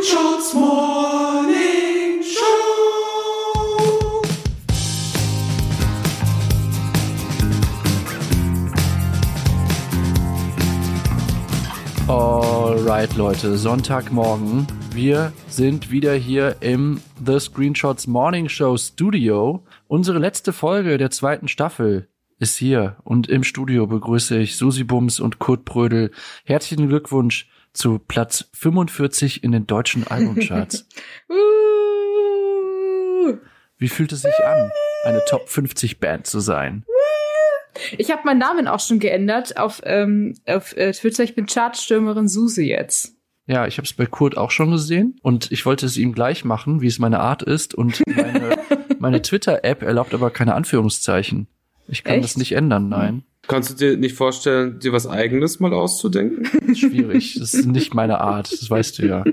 Screenshots Morning Show. Alright, Leute, Sonntagmorgen. Wir sind wieder hier im The Screenshots Morning Show Studio. Unsere letzte Folge der zweiten Staffel ist hier und im Studio begrüße ich Susi Bums und Kurt Brödel. Herzlichen Glückwunsch zu Platz 45 in den deutschen Albumcharts. Wie fühlt es sich an, eine Top 50 Band zu sein? Ich habe meinen Namen auch schon geändert auf, ähm, auf äh, Twitter. Ich bin Chartstürmerin Susi jetzt. Ja, ich habe es bei Kurt auch schon gesehen und ich wollte es ihm gleich machen, wie es meine Art ist. Und meine, meine Twitter-App erlaubt aber keine Anführungszeichen. Ich kann Echt? das nicht ändern, nein. Kannst du dir nicht vorstellen, dir was Eigenes mal auszudenken? Das ist schwierig. Das ist nicht meine Art, das weißt du ja.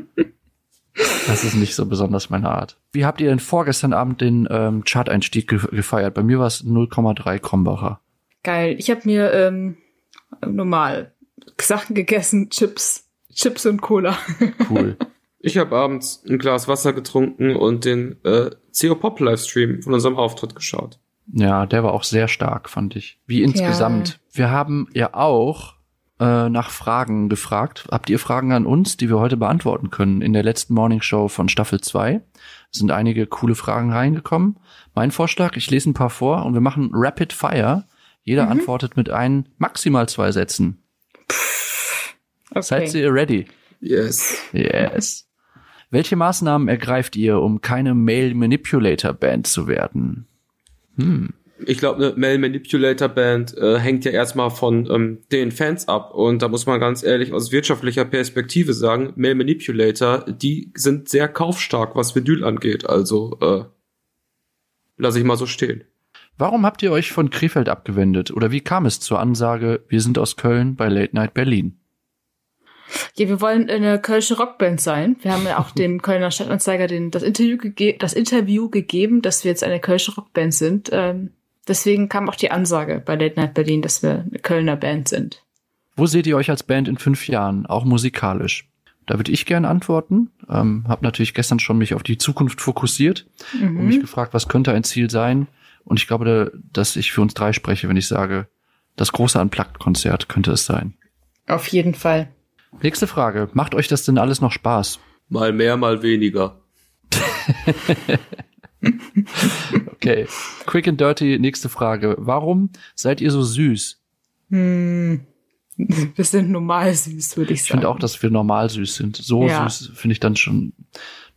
Das ist nicht so besonders meine Art. Wie habt ihr denn vorgestern Abend den ähm, Chart-Einstieg ge gefeiert? Bei mir war es 0,3 Krombacher. Geil. Ich habe mir ähm, normal Sachen gegessen, Chips, Chips und Cola. Cool. Ich habe abends ein Glas Wasser getrunken und den äh, CO Pop Livestream von unserem Auftritt geschaut. Ja, der war auch sehr stark, fand ich. Wie insgesamt. Wir haben ja auch äh, nach Fragen gefragt. Habt ihr Fragen an uns, die wir heute beantworten können? In der letzten Morning Show von Staffel 2 sind einige coole Fragen reingekommen. Mein Vorschlag, ich lese ein paar vor und wir machen Rapid Fire. Jeder antwortet mit ein, maximal zwei Sätzen. Seid ihr ready? Yes. Yes. Welche Maßnahmen ergreift ihr, um keine Male Manipulator Band zu werden? Ich glaube, eine Mail Manipulator Band äh, hängt ja erstmal von ähm, den Fans ab. Und da muss man ganz ehrlich aus wirtschaftlicher Perspektive sagen, Mail Manipulator, die sind sehr kaufstark, was Vinyl angeht. Also äh, lasse ich mal so stehen. Warum habt ihr euch von Krefeld abgewendet? Oder wie kam es zur Ansage, wir sind aus Köln bei Late Night Berlin? Ja, wir wollen eine kölsche Rockband sein. Wir haben ja auch dem Kölner Stadtanzeiger den, das, Interview gege das Interview gegeben, dass wir jetzt eine kölsche Rockband sind. Ähm, deswegen kam auch die Ansage bei Late Night Berlin, dass wir eine Kölner Band sind. Wo seht ihr euch als Band in fünf Jahren, auch musikalisch? Da würde ich gerne antworten. Ähm, hab natürlich gestern schon mich auf die Zukunft fokussiert und mich gefragt, was könnte ein Ziel sein? Und ich glaube, da- dass ich für uns drei spreche, wenn ich sage, das große Unplugged-Konzert könnte es sein. Auf jeden Fall. Nächste Frage. Macht euch das denn alles noch Spaß? Mal mehr, mal weniger. Okay. Quick and dirty, nächste Frage. Warum seid ihr so süß? Hm. Wir sind normal süß, würde ich Ich sagen. finde auch, dass wir normal süß sind. So Ja. süß finde ich dann schon ein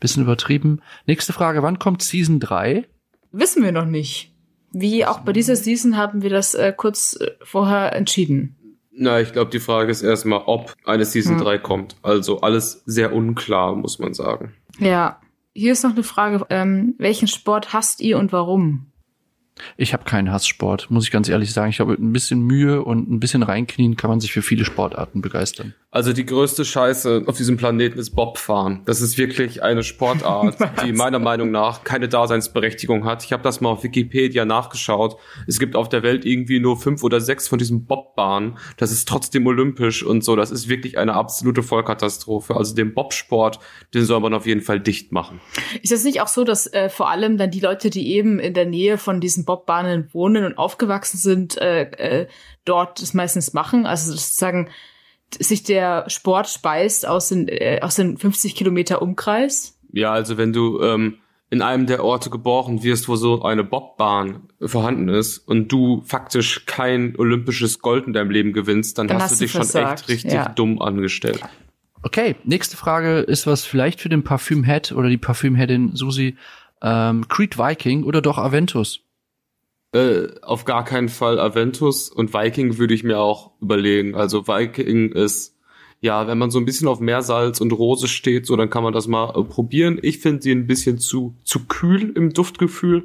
bisschen übertrieben. Nächste Frage, wann kommt Season 3? Wissen wir noch nicht. Wie auch bei dieser Season haben wir das äh, kurz äh, vorher entschieden. Na, ich glaube, die Frage ist erstmal, ob eine Season Hm. 3 kommt. Also alles sehr unklar, muss man sagen. Ja. Hier ist noch eine Frage. Ähm, welchen Sport hasst ihr und warum? Ich habe keinen Hasssport, muss ich ganz ehrlich sagen. Ich glaube, mit ein bisschen Mühe und ein bisschen reinknien kann man sich für viele Sportarten begeistern. Also die größte Scheiße auf diesem Planeten ist Bobfahren. Das ist wirklich eine Sportart, die meiner Meinung nach keine Daseinsberechtigung hat. Ich habe das mal auf Wikipedia nachgeschaut. Es gibt auf der Welt irgendwie nur fünf oder sechs von diesen Bobbahnen. Das ist trotzdem olympisch und so. Das ist wirklich eine absolute Vollkatastrophe. Also den Bobsport, den soll man auf jeden Fall dicht machen. Ist es nicht auch so, dass äh, vor allem dann die Leute, die eben in der Nähe von diesen Bobbahnen wohnen und aufgewachsen sind, äh, äh, dort das meistens machen? Also sozusagen sich der Sport speist aus den, äh, aus den 50 Kilometer Umkreis? Ja, also wenn du ähm, in einem der Orte geboren wirst, wo so eine Bobbahn vorhanden ist und du faktisch kein olympisches Gold in deinem Leben gewinnst, dann, Dann hast, hast du dich schon versagt, echt richtig ja. dumm angestellt. Okay, nächste Frage ist was vielleicht für den Parfümhead oder die Parfümheadin Susi. Ähm, Creed Viking oder doch Aventus? Äh, auf gar keinen Fall Aventus und Viking würde ich mir auch überlegen. Also Viking ist, ja, wenn man so ein bisschen auf Meersalz und Rose steht, so dann kann man das mal äh, probieren. Ich finde sie ein bisschen zu, zu kühl im Duftgefühl.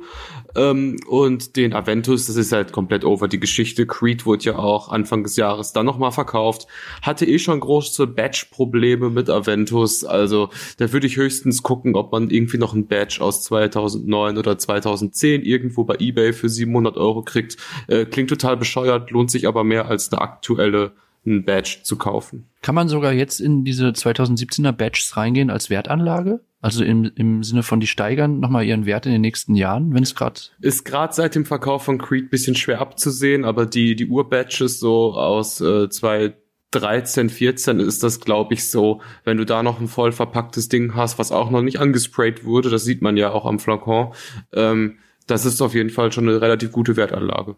Ähm, und den Aventus, das ist halt komplett over die Geschichte. Creed wurde ja auch Anfang des Jahres dann nochmal verkauft. Hatte eh schon große Badge-Probleme mit Aventus. Also da würde ich höchstens gucken, ob man irgendwie noch ein Badge aus 2009 oder 2010 irgendwo bei eBay für 700 Euro kriegt. Äh, klingt total bescheuert, lohnt sich aber mehr als eine aktuelle ein Badge zu kaufen. Kann man sogar jetzt in diese 2017er Badges reingehen als Wertanlage? Also im, im Sinne von, die steigern nochmal ihren Wert in den nächsten Jahren, wenn es gerade. Ist gerade seit dem Verkauf von Creed bisschen schwer abzusehen, aber die, die Ur-Badges so aus äh, 2013, 14 ist das, glaube ich, so, wenn du da noch ein voll verpacktes Ding hast, was auch noch nicht angesprayt wurde, das sieht man ja auch am Flakon, ähm, das ist auf jeden Fall schon eine relativ gute Wertanlage.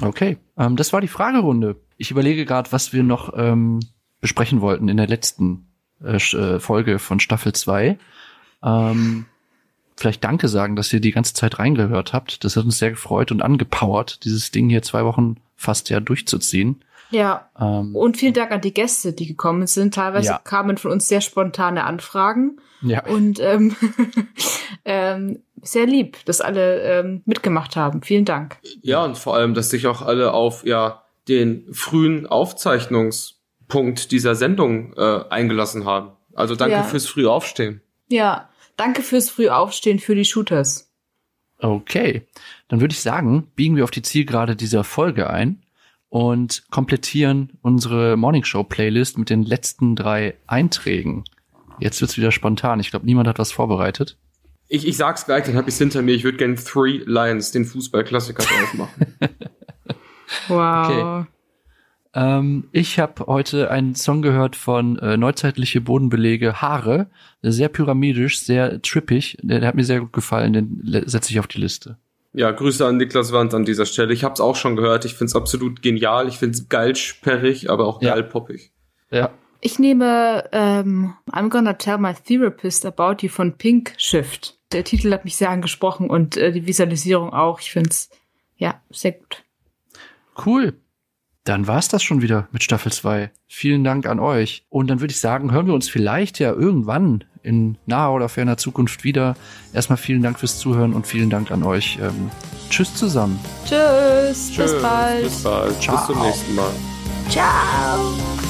Okay, ähm, das war die Fragerunde. Ich überlege gerade, was wir noch ähm, besprechen wollten in der letzten äh, äh, Folge von Staffel 2. Ähm, vielleicht Danke sagen, dass ihr die ganze Zeit reingehört habt. Das hat uns sehr gefreut und angepowert, dieses Ding hier zwei Wochen fast ja durchzuziehen. Ja. Ähm, und vielen Dank an die Gäste, die gekommen sind. Teilweise ja. kamen von uns sehr spontane Anfragen. Ja. Und ähm, ähm, sehr lieb, dass alle ähm, mitgemacht haben. Vielen Dank. Ja, und vor allem, dass sich auch alle auf ja den frühen Aufzeichnungspunkt dieser Sendung äh, eingelassen haben. Also danke ja. fürs frühe Aufstehen. Ja, danke fürs frühe Aufstehen für die Shooters. Okay, dann würde ich sagen, biegen wir auf die Zielgerade dieser Folge ein und komplettieren unsere Morning Show Playlist mit den letzten drei Einträgen. Jetzt wird's wieder spontan. Ich glaube, niemand hat was vorbereitet. Ich, ich sag's gleich, dann hab ich's hinter mir. Ich würde gerne Three Lions, den Fußballklassiker, drauf machen. wow. Okay. Ähm, ich habe heute einen Song gehört von äh, Neuzeitliche Bodenbelege Haare. Sehr pyramidisch, sehr trippig. Der, der hat mir sehr gut gefallen. Den setze ich auf die Liste. Ja, Grüße an Niklas Wand an dieser Stelle. Ich habe es auch schon gehört. Ich finde es absolut genial. Ich finde es geil sperrig, aber auch geil ja. poppig. Ja. Ich nehme ähm, I'm Gonna Tell My Therapist About You von Pink Shift. Der Titel hat mich sehr angesprochen und äh, die Visualisierung auch. Ich finde es ja sehr gut. Cool. Dann war's das schon wieder mit Staffel 2. Vielen Dank an euch. Und dann würde ich sagen, hören wir uns vielleicht ja irgendwann in naher oder ferner Zukunft wieder. Erstmal vielen Dank fürs Zuhören und vielen Dank an euch. Ähm, tschüss zusammen. Tschüss. Tschüss. Bis bald. Bis bald. Ciao. Bis zum nächsten Mal. Ciao.